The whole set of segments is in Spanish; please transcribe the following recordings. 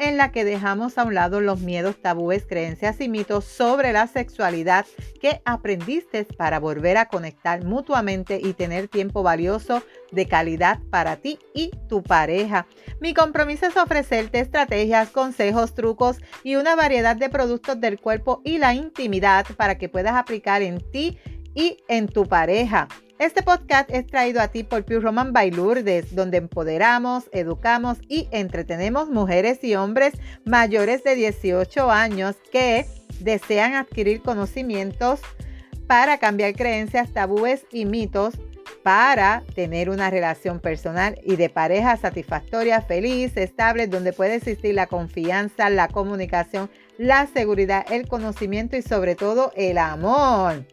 en la que dejamos a un lado los miedos, tabúes, creencias y mitos sobre la sexualidad que aprendiste para volver a conectar mutuamente y tener tiempo valioso de calidad para ti y tu pareja. Mi compromiso es ofrecerte estrategias, consejos, trucos y una variedad de productos del cuerpo y la intimidad para que puedas aplicar en ti y en tu pareja. Este podcast es traído a ti por Pure Roman by Lourdes, donde empoderamos, educamos y entretenemos mujeres y hombres mayores de 18 años que desean adquirir conocimientos para cambiar creencias, tabúes y mitos para tener una relación personal y de pareja satisfactoria, feliz, estable, donde puede existir la confianza, la comunicación, la seguridad, el conocimiento y sobre todo el amor.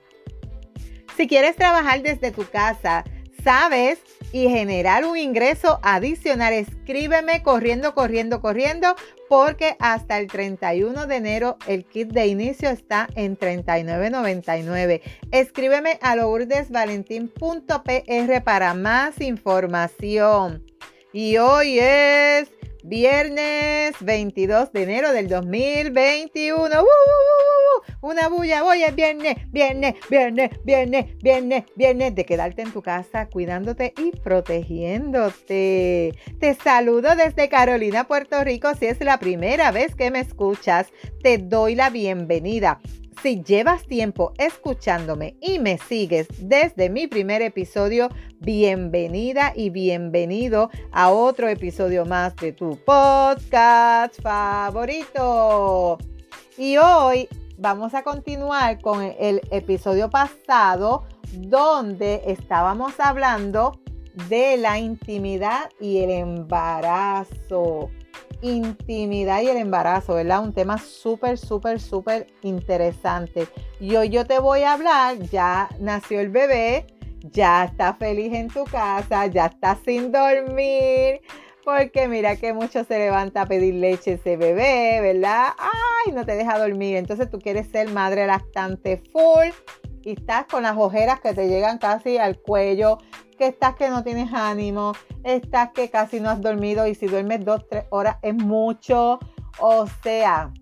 Si quieres trabajar desde tu casa, sabes y generar un ingreso adicional, escríbeme corriendo, corriendo, corriendo, porque hasta el 31 de enero el kit de inicio está en $39.99. Escríbeme a lourdesvalentín.pr para más información. Y hoy es viernes 22 de enero del 2021. Una bulla, voy es viernes, viernes, viernes, viernes, viernes, viernes de quedarte en tu casa cuidándote y protegiéndote. Te saludo desde Carolina, Puerto Rico. Si es la primera vez que me escuchas, te doy la bienvenida. Si llevas tiempo escuchándome y me sigues desde mi primer episodio, bienvenida y bienvenido a otro episodio más de tu podcast favorito. Y hoy vamos a continuar con el episodio pasado donde estábamos hablando de la intimidad y el embarazo intimidad y el embarazo, ¿verdad? Un tema súper, súper, súper interesante. Y hoy yo te voy a hablar, ya nació el bebé, ya está feliz en tu casa, ya está sin dormir, porque mira que mucho se levanta a pedir leche ese bebé, ¿verdad? Ay, no te deja dormir. Entonces tú quieres ser madre lactante full y estás con las ojeras que te llegan casi al cuello, que estás que no tienes ánimo, estás que casi no has dormido y si duermes dos, tres horas es mucho. O sea,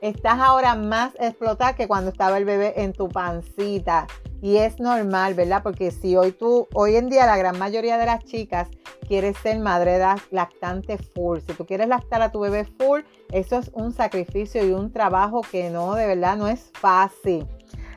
estás ahora más explotada que cuando estaba el bebé en tu pancita. Y es normal, ¿verdad? Porque si hoy tú, hoy en día la gran mayoría de las chicas quiere ser madre lactante full. Si tú quieres lactar a tu bebé full, eso es un sacrificio y un trabajo que no, de verdad, no es fácil.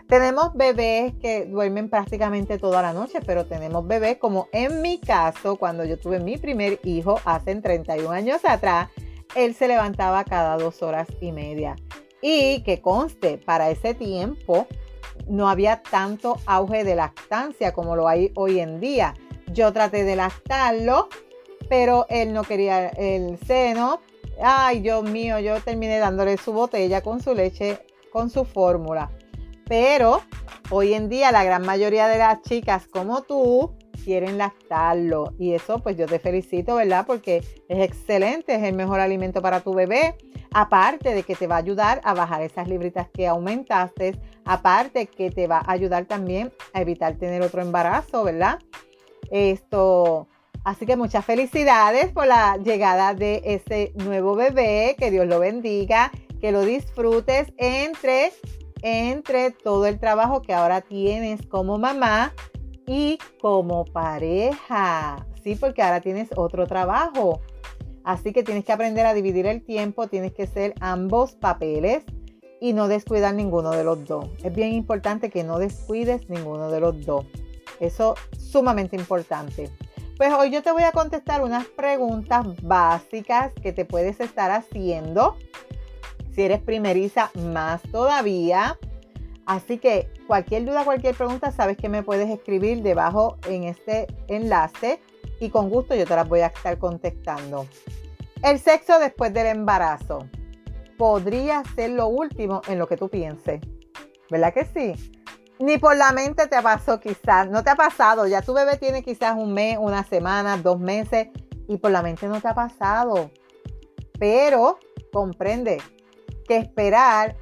Tenemos bebés que duermen prácticamente toda la noche, pero tenemos bebés como en mi caso, cuando yo tuve mi primer hijo hace 31 años atrás, él se levantaba cada dos horas y media. Y que conste, para ese tiempo no había tanto auge de lactancia como lo hay hoy en día. Yo traté de lactarlo, pero él no quería el seno. Ay, Dios mío, yo terminé dándole su botella con su leche, con su fórmula. Pero hoy en día la gran mayoría de las chicas como tú quieren lactarlo. Y eso pues yo te felicito, ¿verdad? Porque es excelente, es el mejor alimento para tu bebé. Aparte de que te va a ayudar a bajar esas libritas que aumentaste. Aparte que te va a ayudar también a evitar tener otro embarazo, ¿verdad? Esto... Así que muchas felicidades por la llegada de ese nuevo bebé. Que Dios lo bendiga. Que lo disfrutes entre entre todo el trabajo que ahora tienes como mamá y como pareja. Sí, porque ahora tienes otro trabajo. Así que tienes que aprender a dividir el tiempo, tienes que ser ambos papeles y no descuidar ninguno de los dos. Es bien importante que no descuides ninguno de los dos. Eso es sumamente importante. Pues hoy yo te voy a contestar unas preguntas básicas que te puedes estar haciendo si eres primeriza, más todavía. Así que cualquier duda, cualquier pregunta, sabes que me puedes escribir debajo en este enlace y con gusto yo te las voy a estar contestando. El sexo después del embarazo podría ser lo último en lo que tú pienses. ¿Verdad que sí? Ni por la mente te pasó quizás, no te ha pasado, ya tu bebé tiene quizás un mes, una semana, dos meses y por la mente no te ha pasado. Pero comprende que esperar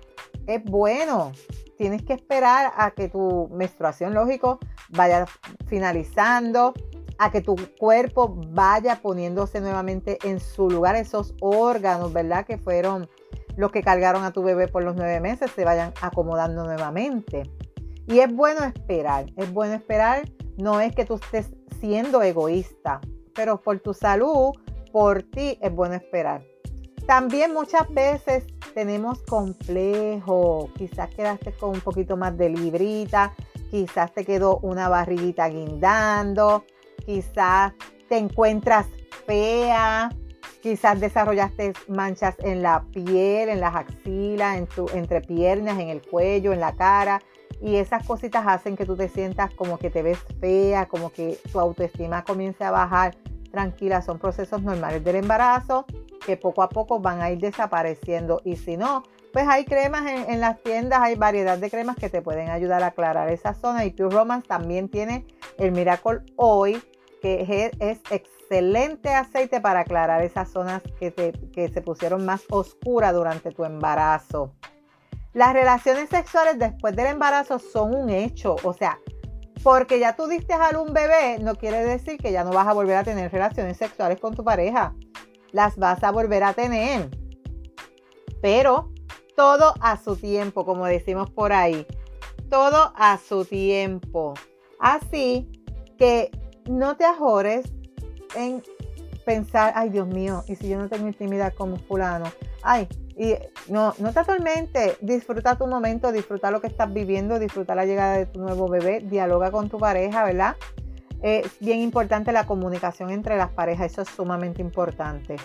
es bueno. Tienes que esperar a que tu menstruación, lógico, vaya finalizando, a que tu cuerpo vaya poniéndose nuevamente en su lugar, esos órganos, ¿verdad? Que fueron los que cargaron a tu bebé por los nueve meses, se vayan acomodando nuevamente. Y es bueno esperar, es bueno esperar, no es que tú estés siendo egoísta, pero por tu salud, por ti, es bueno esperar. También muchas veces tenemos complejo, quizás quedaste con un poquito más de librita, quizás te quedó una barriguita guindando, quizás te encuentras fea, quizás desarrollaste manchas en la piel, en las axilas, en tu entre piernas, en el cuello, en la cara. Y esas cositas hacen que tú te sientas como que te ves fea, como que tu autoestima comience a bajar. Tranquila, son procesos normales del embarazo que poco a poco van a ir desapareciendo. Y si no, pues hay cremas en, las tiendas, hay variedad de cremas que te pueden ayudar a aclarar esa zona. Y Pure Romance también tiene el Miracle Oil, que es, excelente aceite para aclarar esas zonas que, que se pusieron más oscuras durante tu embarazo. Las relaciones sexuales después del embarazo son un hecho, o sea, porque ya tú diste a un bebé no quiere decir que ya no vas a volver a tener relaciones sexuales con tu pareja. Las vas a volver a tener. Pero todo a su tiempo, como decimos por ahí. Todo a su tiempo. Así que no te ajores en pensar, ay Dios mío, y si yo no tengo intimidad como fulano, ay, y no, no te atormentes, disfruta tu momento, disfruta lo que estás viviendo, disfruta la llegada de tu nuevo bebé, dialoga con tu pareja, ¿verdad? Es bien importante la comunicación entre las parejas, eso es sumamente importante.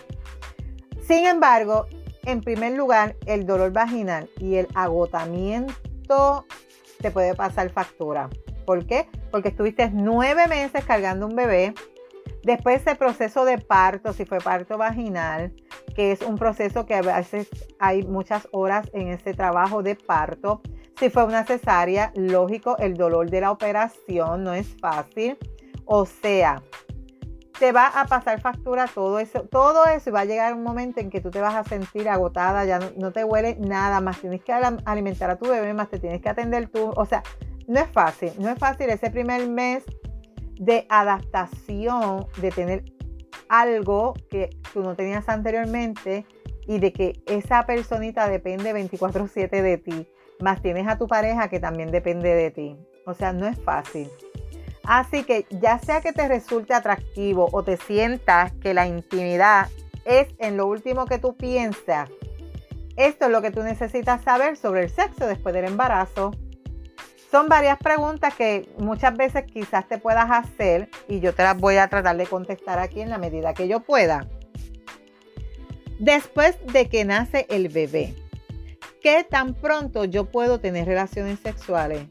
Sin embargo, en primer lugar, el dolor vaginal y el agotamiento te puede pasar factura. ¿Por qué? Porque estuviste nueve meses cargando un bebé, Después ese proceso de parto, si fue parto vaginal, que es un proceso que a veces hay muchas horas en ese trabajo de parto. Si fue una cesárea, lógico, el dolor de la operación no es fácil. O sea, te va a pasar factura todo eso, todo eso y va a llegar un momento en que tú te vas a sentir agotada, ya no, no te huele nada más, tienes que alimentar a tu bebé, más te tienes que atender tú, o sea, no es fácil, no es fácil ese primer mes de adaptación, de tener algo que tú no tenías anteriormente y de que esa personita depende 24/7 de ti, más tienes a tu pareja que también depende de ti. O sea, no es fácil. Así que ya sea que te resulte atractivo o te sientas que la intimidad es en lo último que tú piensas, esto es lo que tú necesitas saber sobre el sexo después del embarazo son varias preguntas que muchas veces quizás te puedas hacer y yo te las voy a tratar de contestar aquí en la medida que yo pueda. Después de que nace el bebé, ¿qué tan pronto yo puedo tener relaciones sexuales?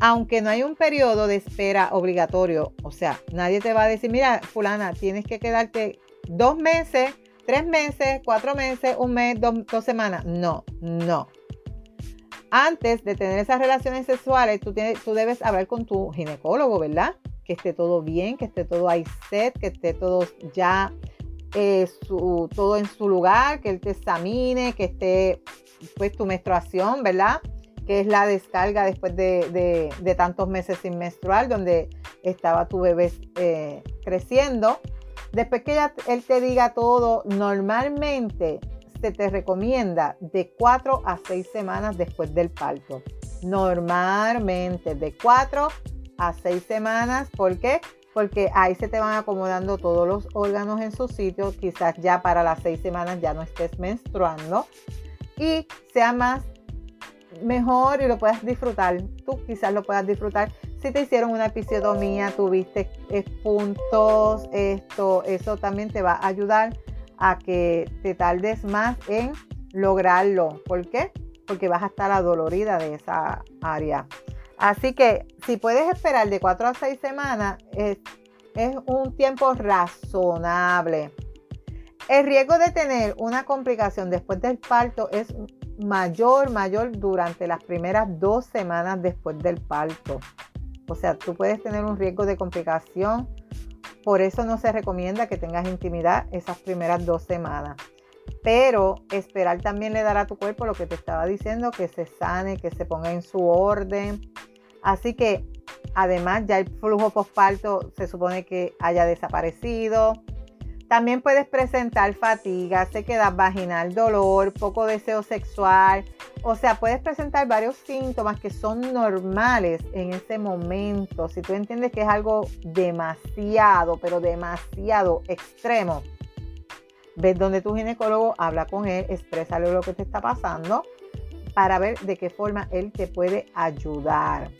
Aunque no hay un periodo de espera obligatorio, o sea, nadie te va a decir, mira, fulana, tienes que quedarte dos meses, tres meses, cuatro meses, un mes, dos, semanas. No, no antes de tener esas relaciones sexuales, tú, tienes, debes hablar con tu ginecólogo, ¿verdad? Que esté todo bien, que esté todo ahí set, que esté todo ya eh, todo en su lugar, que él te examine, que esté pues tu menstruación, ¿verdad? Que es la descarga después de, tantos meses sin menstruar, donde estaba tu bebé eh, creciendo. Después que él te diga todo, normalmente se te recomienda de 4 a 6 semanas después del parto. Normalmente de 4 a 6 semanas. ¿Por qué? Porque ahí se te van acomodando todos los órganos en su sitio. Quizás ya para las 6 semanas ya no estés menstruando. Y sea más mejor y lo puedas disfrutar. Tú quizás lo puedas disfrutar. Si te hicieron una episiotomía, tuviste puntos, esto, eso también te va a ayudar a que te tardes más en lograrlo. ¿Por qué? Porque vas a estar adolorida de esa área. Así que si puedes esperar de 4 a 6 semanas, es, es un tiempo razonable. El riesgo de tener una complicación después del parto es mayor, mayor durante las primeras dos semanas después del parto. O sea, tú puedes tener un riesgo de complicación. Por eso no se recomienda que tengas intimidad esas primeras dos semanas. Pero esperar también le dará a tu cuerpo lo que te estaba diciendo, que se sane, que se ponga en su orden. Así que además ya el flujo postparto se supone que haya desaparecido. También puedes presentar fatiga, sequedad vaginal, dolor, poco deseo sexual. O sea, puedes presentar varios síntomas que son normales en ese momento. Si tú entiendes que es algo demasiado, pero demasiado extremo, ves donde tu ginecólogo, habla con él, exprésale lo que te está pasando para ver de qué forma él te puede ayudar.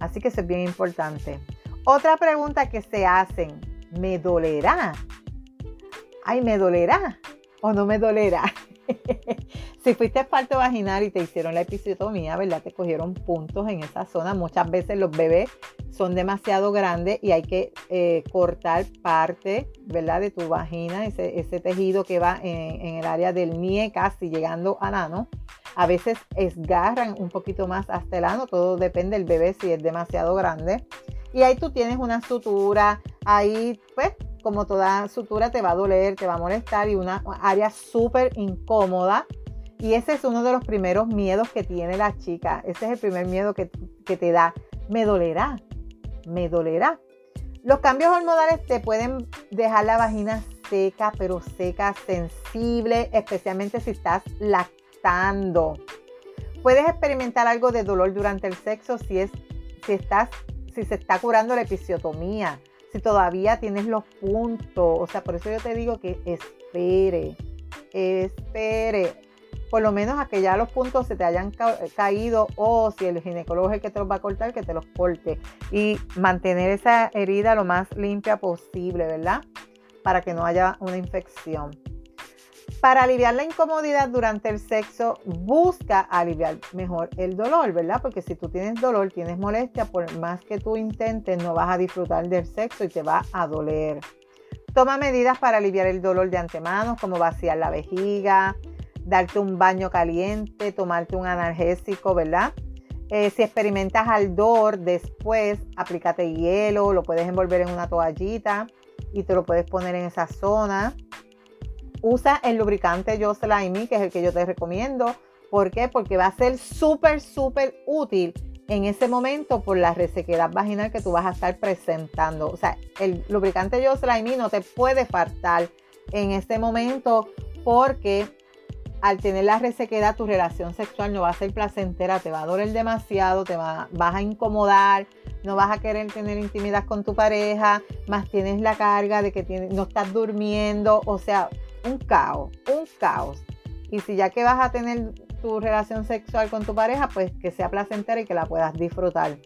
Así que eso es bien importante. Otra pregunta que se hacen, ¿me dolerá? Ay, me dolerá o no me dolerá. si fuiste parto vaginal y te hicieron la episiotomía, ¿verdad? Te cogieron puntos en esa zona. Muchas veces los bebés son demasiado grandes y hay que eh, cortar parte, ¿verdad? De tu vagina, ese, tejido que va en, el área del nie, casi llegando al ano. A veces esgarran un poquito más hasta el ano, todo depende del bebé si es demasiado grande. Y ahí tú tienes una sutura, ahí pues como toda sutura te va a doler, te va a molestar y una área súper incómoda. Y ese es uno de los primeros miedos que tiene la chica. Ese es el primer miedo que, que te da. Me dolerá, me dolerá. Los cambios hormonales te pueden dejar la vagina seca, pero seca, sensible, especialmente si estás lactando. Puedes experimentar algo de dolor durante el sexo si, es, si, estás, si se está curando la episiotomía si todavía tienes los puntos. O sea, por eso yo te digo que espere, espere. Por lo menos a que ya los puntos se te hayan caído o si el ginecólogo es el que te los va a cortar, que te los corte. Y mantener esa herida lo más limpia posible, ¿verdad? Para que no haya una infección. Para aliviar la incomodidad durante el sexo, busca aliviar mejor el dolor, ¿verdad? Porque si tú tienes dolor, tienes molestia, por más que tú intentes, no vas a disfrutar del sexo y te va a doler. Toma medidas para aliviar el dolor de antemano, como vaciar la vejiga, darte un baño caliente, tomarte un analgésico, ¿verdad? Eh, si experimentas aldor, después aplícate hielo, lo puedes envolver en una toallita y te lo puedes poner en esa zona. Usa el lubricante Yo Slimy, que es el que yo te recomiendo. ¿Por qué? Porque va a ser súper, súper útil en ese momento por la resequedad vaginal que tú vas a estar presentando. O sea, el lubricante Yo Slimy no te puede faltar en ese momento porque al tener la resequedad tu relación sexual no va a ser placentera, te va a doler demasiado, te va, vas a incomodar, no vas a querer tener intimidad con tu pareja, más tienes la carga de que no estás durmiendo, o sea, un caos, un caos. Y si ya que vas a tener tu relación sexual con tu pareja, pues que sea placentera y que la puedas disfrutar.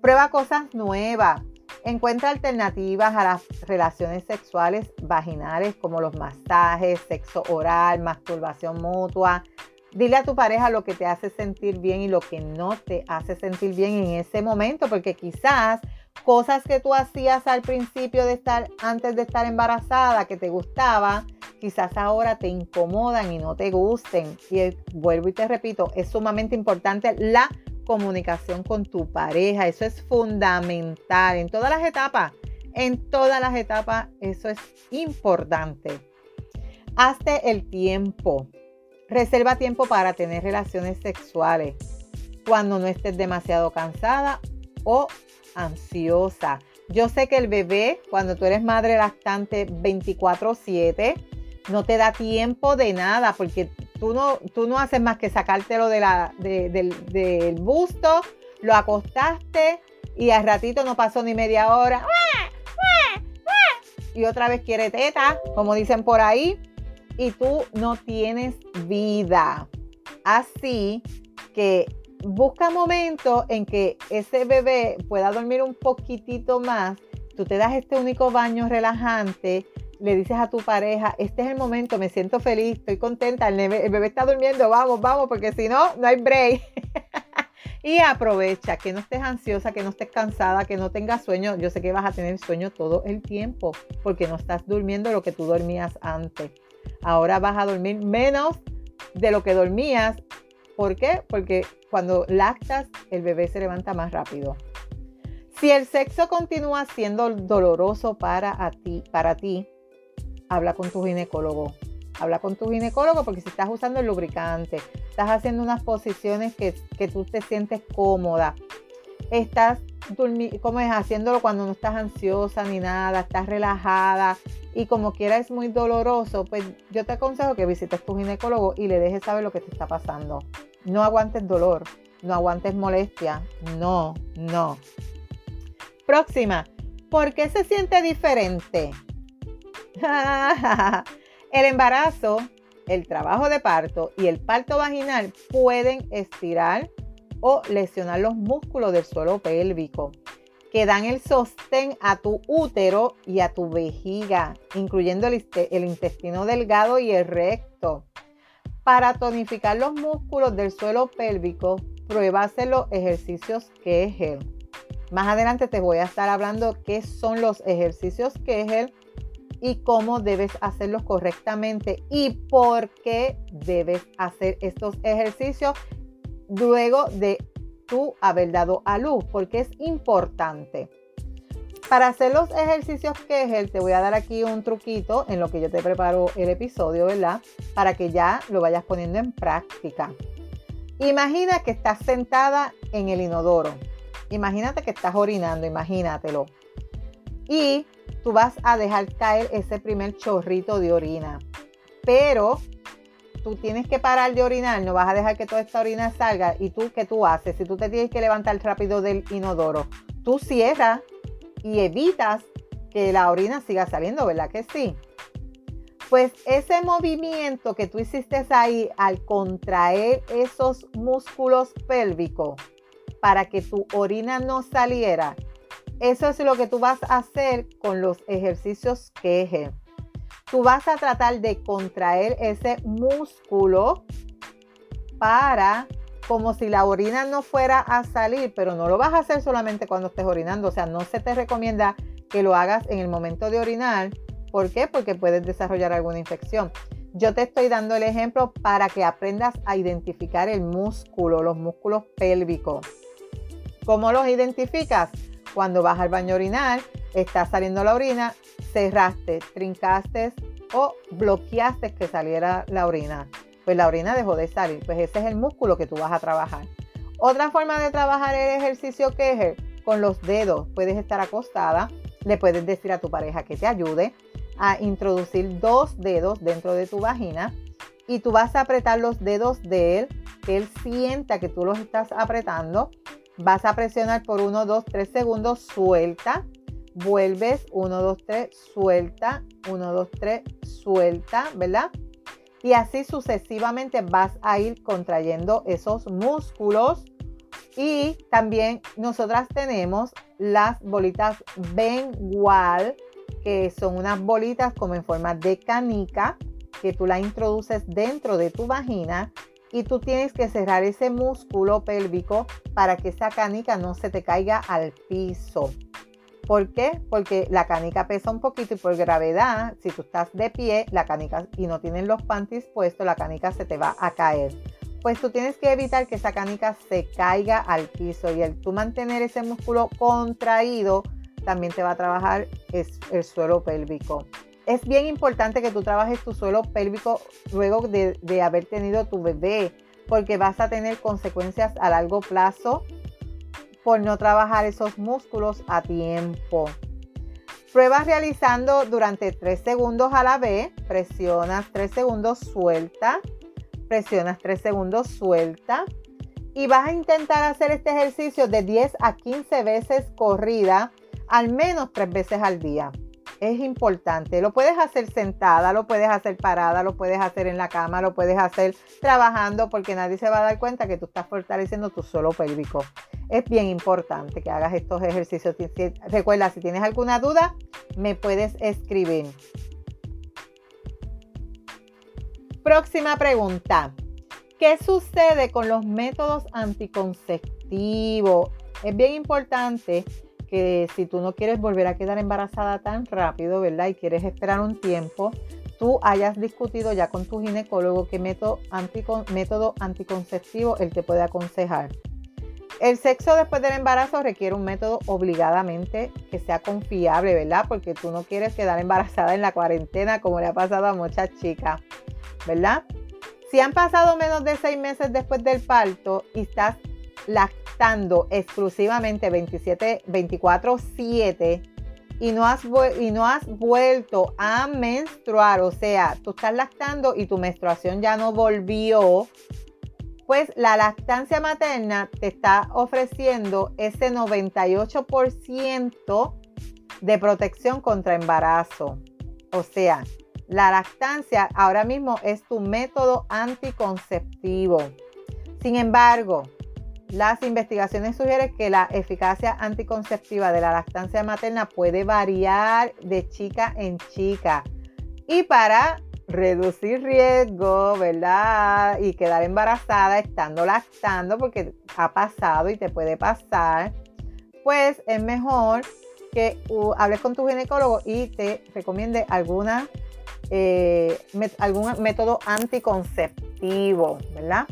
Prueba cosas nuevas. Encuentra alternativas a las relaciones sexuales vaginales como los masajes, sexo oral, masturbación mutua. Dile a tu pareja lo que te hace sentir bien y lo que no te hace sentir bien en ese momento, porque quizás cosas que tú hacías al principio de estar, antes de estar embarazada, que te gustaba, quizás ahora te incomodan y no te gusten. Y vuelvo y te repito, es sumamente importante la comunicación con tu pareja. Eso es fundamental en todas las etapas. En todas las etapas eso es importante. Hazte el tiempo. Reserva tiempo para tener relaciones sexuales cuando no estés demasiado cansada o ansiosa. Yo sé que el bebé, cuando tú eres madre lactante 24/7, no te da tiempo de nada porque tú no, tú no haces más que sacártelo de la, del, busto, lo acostaste y al ratito no pasó ni media hora. Y otra vez quiere teta, como dicen por ahí, y tú no tienes vida. Así que busca momentos en que ese bebé pueda dormir un poquitito más. Tú te das este único baño relajante le dices a tu pareja, este es el momento, me siento feliz, estoy contenta, el bebé, está durmiendo, vamos, vamos, porque si no, no hay break. y aprovecha, que no estés ansiosa, que no estés cansada, que no tengas sueño. Yo sé que vas a tener sueño todo el tiempo, porque no estás durmiendo lo que tú dormías antes. Ahora vas a dormir menos de lo que dormías. ¿Por qué? Porque cuando lactas, el bebé se levanta más rápido. Si el sexo continúa siendo doloroso para, ti, para ti, habla con tu ginecólogo. Habla con tu ginecólogo porque si estás usando el lubricante, estás haciendo unas posiciones que, que tú te sientes cómoda, estás como es haciéndolo cuando no estás ansiosa ni nada, estás relajada y como quiera es muy doloroso, pues yo te aconsejo que visites tu ginecólogo y le dejes saber lo que te está pasando. No aguantes dolor, no aguantes molestia, no, no. Próxima, ¿por qué se siente diferente? el embarazo, el trabajo de parto y el parto vaginal pueden estirar o lesionar los músculos del suelo pélvico que dan el sostén a tu útero y a tu vejiga, incluyendo el, intestino delgado y el recto. Para tonificar los músculos del suelo pélvico, prueba hacer los ejercicios Kegel. Más adelante te voy a estar hablando qué son los ejercicios Kegel y cómo debes hacerlos correctamente y por qué debes hacer estos ejercicios luego de tú haber dado a luz, porque es importante. Para hacer los ejercicios Kegel, te voy a dar aquí un truquito en lo que yo te preparo el episodio, ¿verdad? Para que ya lo vayas poniendo en práctica. Imagina que estás sentada en el inodoro. Imagínate que estás orinando, imagínatelo. Y tú vas a dejar caer ese primer chorrito de orina. Pero tú tienes que parar de orinar, no vas a dejar que toda esta orina salga. ¿Y tú qué tú haces? Si tú te tienes que levantar rápido del inodoro, tú cierras y evitas que la orina siga saliendo, ¿verdad que sí? Pues ese movimiento que tú hiciste ahí al contraer esos músculos pélvicos para que tu orina no saliera, eso es lo que tú vas a hacer con los ejercicios Kegel tú vas a tratar de contraer ese músculo para como si la orina no fuera a salir, pero no lo vas a hacer solamente cuando estés orinando, o sea, no se te recomienda que lo hagas en el momento de orinar. ¿Por qué? Porque puedes desarrollar alguna infección. Yo te estoy dando el ejemplo para que aprendas a identificar el músculo, los músculos pélvicos. ¿Cómo los identificas? Cuando vas al baño a orinar, está saliendo la orina, cerraste, trincaste o bloqueaste que saliera la orina. Pues la orina dejó de salir. Pues ese es el músculo que tú vas a trabajar. Otra forma de trabajar el ejercicio que es con los dedos. Puedes estar acostada, le puedes decir a tu pareja que te ayude a introducir dos dedos dentro de tu vagina y tú vas a apretar los dedos de él, que él sienta que tú los estás apretando. Vas a presionar por 1, 2, 3 segundos, suelta vuelves, 1, 2, 3, suelta, 1, 2, 3, suelta, ¿verdad? Y así sucesivamente vas a ir contrayendo esos músculos. Y también nosotras tenemos las bolitas Bengual, que son unas bolitas como en forma de canica, que tú la introduces dentro de tu vagina y tú tienes que cerrar ese músculo pélvico para que esa canica no se te caiga al piso. ¿Por qué? Porque la canica pesa un poquito y por gravedad, si tú estás de pie, la canica y no tienes los panties puestos, la canica se te va a caer. Pues tú tienes que evitar que esa canica se caiga al piso y el tú mantener ese músculo contraído también te va a trabajar el suelo pélvico. Es bien importante que tú trabajes tu suelo pélvico luego de, de haber tenido tu bebé, porque vas a tener consecuencias a largo plazo por no trabajar esos músculos a tiempo. Pruebas realizando durante 3 segundos a la vez. Presionas 3 segundos, suelta. Presionas 3 segundos, suelta. Y vas a intentar hacer este ejercicio de 10 a 15 veces corrida, al menos 3 veces al día es importante. Lo puedes hacer sentada, lo puedes hacer parada, lo puedes hacer en la cama, lo puedes hacer trabajando porque nadie se va a dar cuenta que tú estás fortaleciendo tu suelo pélvico. Es bien importante que hagas estos ejercicios. Recuerda, si tienes alguna duda, me puedes escribir. Próxima pregunta. ¿Qué sucede con los métodos anticonceptivos? Es bien importante que si tú no quieres volver a quedar embarazada tan rápido, ¿verdad? Y quieres esperar un tiempo, tú hayas discutido ya con tu ginecólogo qué método, método anticonceptivo él te puede aconsejar. El sexo después del embarazo requiere un método obligadamente que sea confiable, ¿verdad? Porque tú no quieres quedar embarazada en la cuarentena como le ha pasado a muchas chicas, ¿verdad? Si han pasado menos de seis meses después del parto y estás lactando exclusivamente 27, 24, 7 y no, has, y no has vuelto a menstruar, o sea, tú estás lactando y tu menstruación ya no volvió, pues la lactancia materna te está ofreciendo ese 98% de protección contra embarazo. O sea, la lactancia ahora mismo es tu método anticonceptivo. Sin embargo, las investigaciones sugieren que la eficacia anticonceptiva de la lactancia materna puede variar de chica en chica. Y para reducir riesgo, ¿verdad? Y quedar embarazada estando lactando, porque ha pasado y te puede pasar, pues es mejor que hables con tu ginecólogo y te recomiende alguna eh, algún método anticonceptivo, ¿verdad?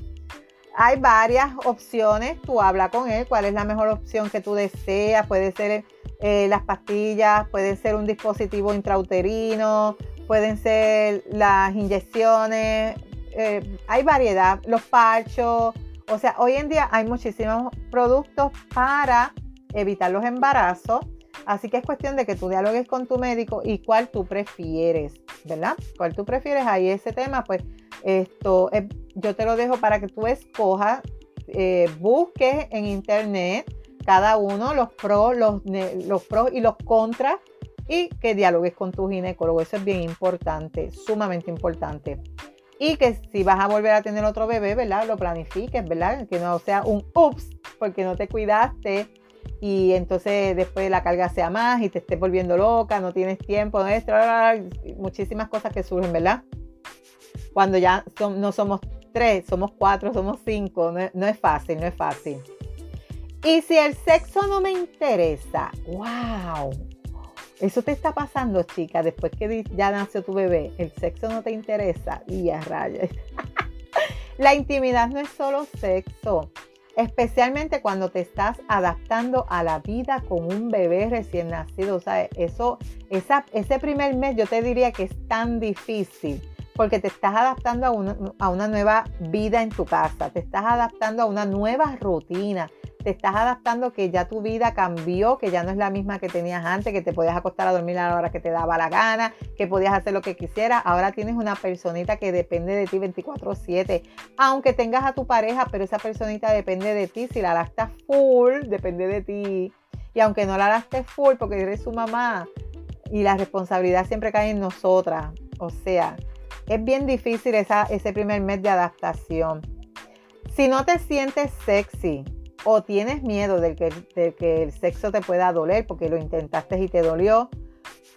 Hay varias opciones, tú habla con él, cuál es la mejor opción que tú deseas, puede ser eh, las pastillas, puede ser un dispositivo intrauterino, pueden ser las inyecciones, eh, hay variedad, los parchos, o sea, hoy en día hay muchísimos productos para evitar los embarazos Así que es cuestión de que tú dialogues con tu médico y cuál tú prefieres, ¿verdad? ¿Cuál tú prefieres? Ahí ese tema, pues esto eh, yo te lo dejo para que tú escojas, eh, busques en internet cada uno los pros, los, los pros y los contras y que dialogues con tu ginecólogo. Eso es bien importante, sumamente importante. Y que si vas a volver a tener otro bebé, ¿verdad? Lo planifiques, ¿verdad? Que no sea un ups porque no te cuidaste y entonces después la carga sea más y te estés volviendo loca, no tienes tiempo, extra, muchísimas cosas que surgen, ¿verdad? Cuando ya no somos tres, somos cuatro, somos cinco, no, es fácil, no es fácil. Y si el sexo no me interesa, wow, eso te está pasando, chica, después que ya nació tu bebé, el sexo no te interesa y a. La intimidad no es solo sexo especialmente cuando te estás adaptando a la vida con un bebé recién nacido. O sea, eso, esa, ese primer mes yo te diría que es tan difícil porque te estás adaptando a una, a una nueva vida en tu casa, te estás adaptando a una nueva rutina, te estás adaptando que ya tu vida cambió, que ya no es la misma que tenías antes, que te podías acostar a dormir a la hora que te daba la gana, que podías hacer lo que quisieras. Ahora tienes una personita que depende de ti 24/7, aunque tengas a tu pareja, pero esa personita depende de ti. Si la lactas full, depende de ti. Y aunque no la lastes full, porque eres su mamá, y la responsabilidad siempre cae en nosotras. O sea, es bien difícil ese primer mes de adaptación. Si no te sientes sexy, o tienes miedo de que, el sexo te pueda doler porque lo intentaste y te dolió,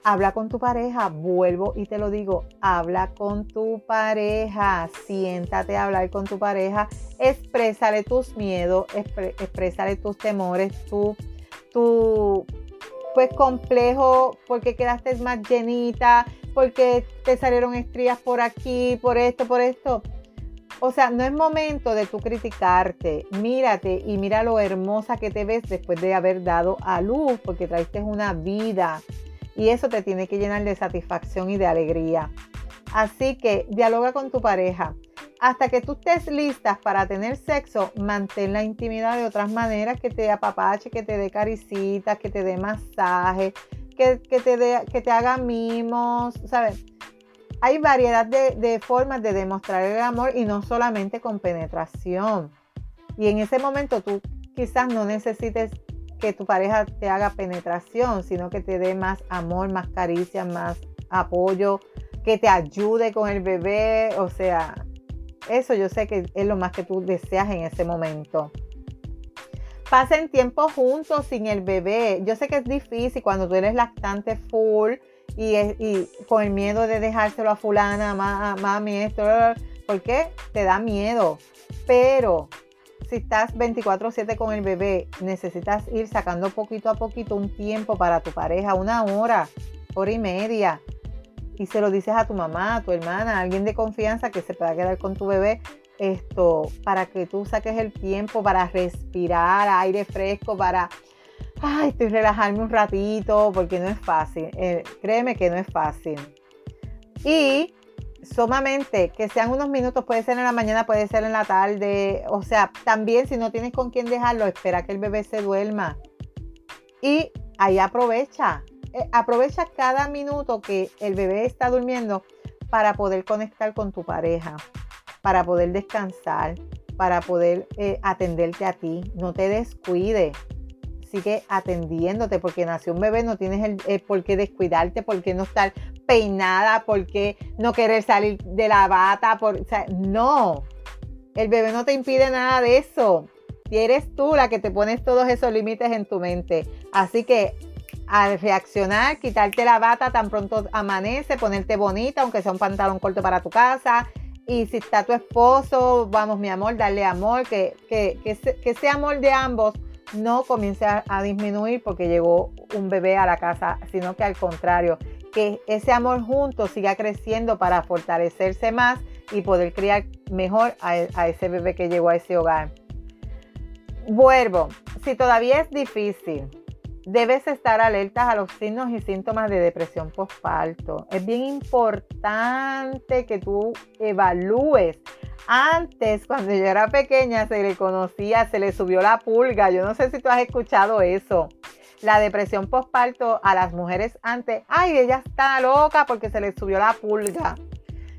habla con tu pareja, vuelvo y te lo digo, habla con tu pareja, siéntate a hablar con tu pareja, exprésale tus miedos, exprésale tus temores, tu, tu pues complejo, porque quedaste más llenita, porque te salieron estrías por aquí, por esto, por esto. O sea, no es momento de tú criticarte. Mírate y mira lo hermosa que te ves después de haber dado a luz, porque traiste una vida. Y eso te tiene que llenar de satisfacción y de alegría. Así que dialoga con tu pareja. Hasta que tú estés listas para tener sexo, mantén la intimidad de otras maneras, que te apapache, que te dé caricitas, que te dé masaje, que, te, dé, que te haga mimos, ¿sabes? hay variedad de, formas de demostrar el amor y no solamente con penetración. Y en ese momento tú quizás no necesites que tu pareja te haga penetración, sino que te dé más amor, más caricia, más apoyo, que te ayude con el bebé. O sea, eso yo sé que es lo más que tú deseas en ese momento. Pasen tiempo juntos sin el bebé. Yo sé que es difícil cuando tú eres lactante full y, con el miedo de dejárselo a fulana, a mami, esto, porque te da miedo. Pero si estás 24/7 con el bebé, necesitas ir sacando poquito a poquito un tiempo para tu pareja, una hora, hora y media. y se lo dices a tu mamá, a tu hermana, a alguien de confianza que se pueda quedar con tu bebé esto para que tú saques el tiempo para respirar aire fresco, para ay, estoy relajarme un ratito, porque no es fácil. Eh, créeme que no es fácil. Y sumamente, que sean unos minutos, puede ser en la mañana, puede ser en la tarde. O sea, también si no tienes con quién dejarlo, espera que el bebé se duerma. Y ahí aprovecha. Eh, aprovecha cada minuto que el bebé está durmiendo para poder conectar con tu pareja, para poder descansar, para poder eh, atenderte a ti. No te descuide. Sigue atendiéndote porque nació un bebé, no tienes el, por qué descuidarte, por qué no estar peinada, por qué no querer salir de la bata, no. El bebé no te impide nada de eso. Y eres tú la que te pones todos esos límites en tu mente. Así que al reaccionar, quitarte la bata tan pronto amanece, ponerte bonita, aunque sea un pantalón corto para tu casa. Y si está tu esposo, vamos mi amor, darle amor, que, que, que, ese amor de ambos no comience a, disminuir porque llegó un bebé a la casa, sino que al contrario, que ese amor junto siga creciendo para fortalecerse más y poder criar mejor a ese bebé que llegó a ese hogar. Vuelvo, si todavía es difícil, debes estar alertas a los signos y síntomas de depresión postparto. Es bien importante que tú evalúes. Antes, cuando yo era pequeña, se le conocía, se le subió la pulga. Yo no sé si tú has escuchado eso. La depresión postparto a las mujeres antes, ay, ella está loca porque se le subió la pulga.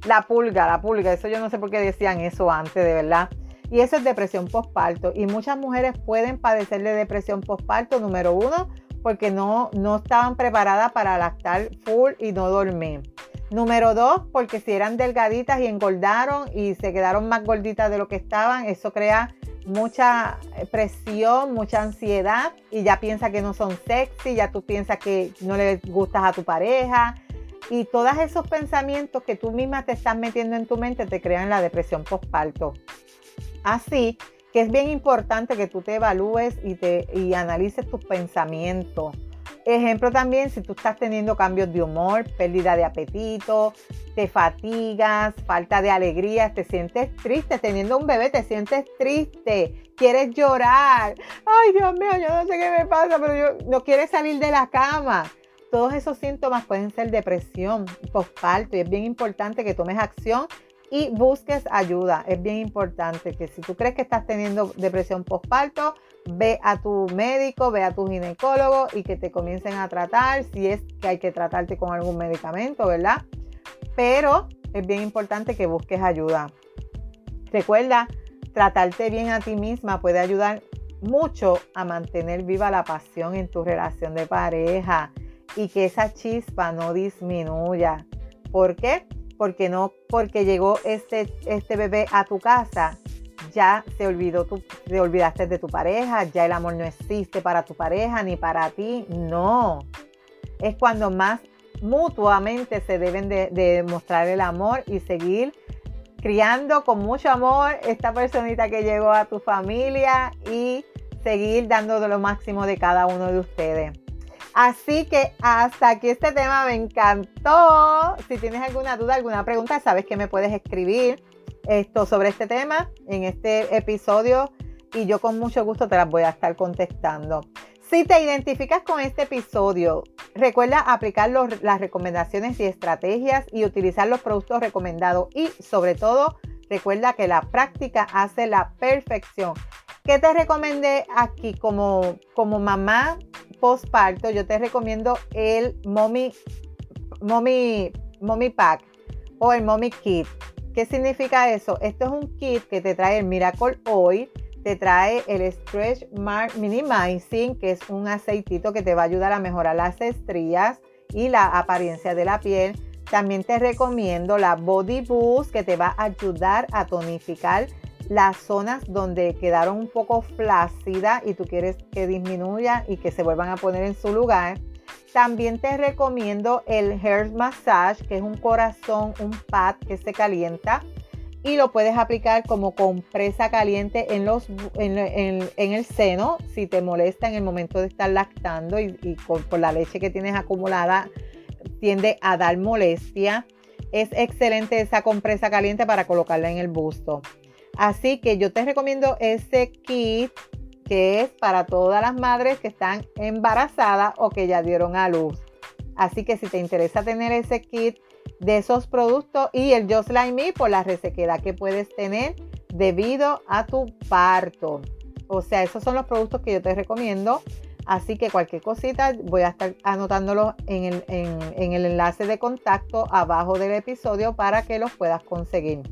La pulga, la pulga. Eso yo no sé por qué decían eso antes, de verdad. Y eso es depresión postparto. Y muchas mujeres pueden padecer de depresión postparto, número uno, porque no, no estaban preparadas para lactar full y no dormir. Número dos, porque si eran delgaditas y engordaron y se quedaron más gorditas de lo que estaban, eso crea mucha presión, mucha ansiedad y ya piensa que no son sexy, ya tú piensas que no le gustas a tu pareja y todos esos pensamientos que tú misma te estás metiendo en tu mente te crean la depresión postparto. Así que es bien importante que tú te evalúes y, te, y analices tus pensamientos. Ejemplo también, si tú estás teniendo cambios de humor, pérdida de apetito, te fatigas, falta de alegría, te sientes triste, teniendo un bebé te sientes triste, quieres llorar. Ay, Dios mío, yo no sé qué me pasa, pero yo no quieres salir de la cama. Todos esos síntomas pueden ser depresión, postparto y es bien importante que tomes acción y busques ayuda. Es bien importante que si tú crees que estás teniendo depresión postparto, ve a tu médico, ve a tu ginecólogo y que te comiencen a tratar si es que hay que tratarte con algún medicamento, ¿verdad? Pero es bien importante que busques ayuda. Recuerda, tratarte bien a ti misma puede ayudar mucho a mantener viva la pasión en tu relación de pareja y que esa chispa no disminuya. ¿Por qué? Porque no porque llegó este, este bebé a tu casa, ya se olvidó tu, te olvidaste de tu pareja, ya el amor no existe para tu pareja ni para ti. No. Es cuando más mutuamente se deben de, mostrar el amor y seguir criando con mucho amor esta personita que llegó a tu familia y seguir dando lo máximo de cada uno de ustedes. Así que hasta aquí este tema me encantó. Si tienes alguna duda, alguna pregunta, sabes que me puedes escribir esto sobre este tema en este episodio y yo con mucho gusto te las voy a estar contestando. Si te identificas con este episodio, recuerda aplicar las recomendaciones y estrategias y utilizar los productos recomendados y sobre todo recuerda que la práctica hace la perfección. ¿Qué te recomendé aquí como, como mamá postparto? Yo te recomiendo el Mommy, Mommy, Mommy Pack o el Mommy Kit. ¿Qué significa eso? Esto es un kit que te trae el Miracle Oil, te trae el Stretch Mark Minimizing, que es un aceitito que te va a ayudar a mejorar las estrías y la apariencia de la piel. También te recomiendo la Body Boost, que te va a ayudar a tonificar las zonas donde quedaron un poco flácidas y tú quieres que disminuya y que se vuelvan a poner en su lugar. También te recomiendo el Hair Massage, que es un corazón, un pad que se calienta y lo puedes aplicar como compresa caliente en, los, en, el seno si te molesta en el momento de estar lactando y, por la leche que tienes acumulada tiende a dar molestia. Es excelente esa compresa caliente para colocarla en el busto. Así que yo te recomiendo ese kit que es para todas las madres que están embarazadas o que ya dieron a luz. Así que si te interesa tener ese kit de esos productos y el Just Like Me por la resequedad que puedes tener debido a tu parto. O sea, esos son los productos que yo te recomiendo. Así que cualquier cosita voy a estar anotándolo en el, en el enlace de contacto abajo del episodio para que los puedas conseguir.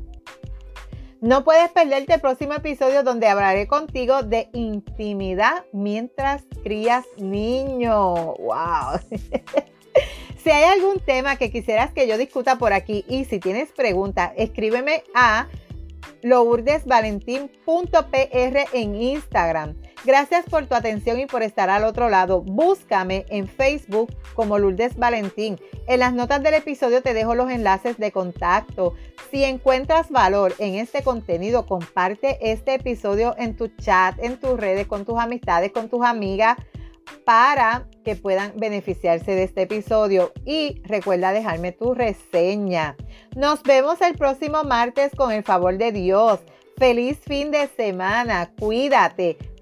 No puedes perderte el próximo episodio donde hablaré contigo de intimidad mientras crías niño. ¡Wow! si hay algún tema que quisieras que yo discuta por aquí y si tienes preguntas, escríbeme a lourdesvalentín.pr en Instagram. Gracias por tu atención y por estar al otro lado. Búscame en Facebook como Lourdes Valentín. En las notas del episodio te dejo los enlaces de contacto. Si encuentras valor en este contenido, comparte este episodio en tu chat, en tus redes, con tus amistades, con tus amigas para que puedan beneficiarse de este episodio. Y recuerda dejarme tu reseña. Nos vemos el próximo martes con el favor de Dios. Feliz fin de semana. Cuídate.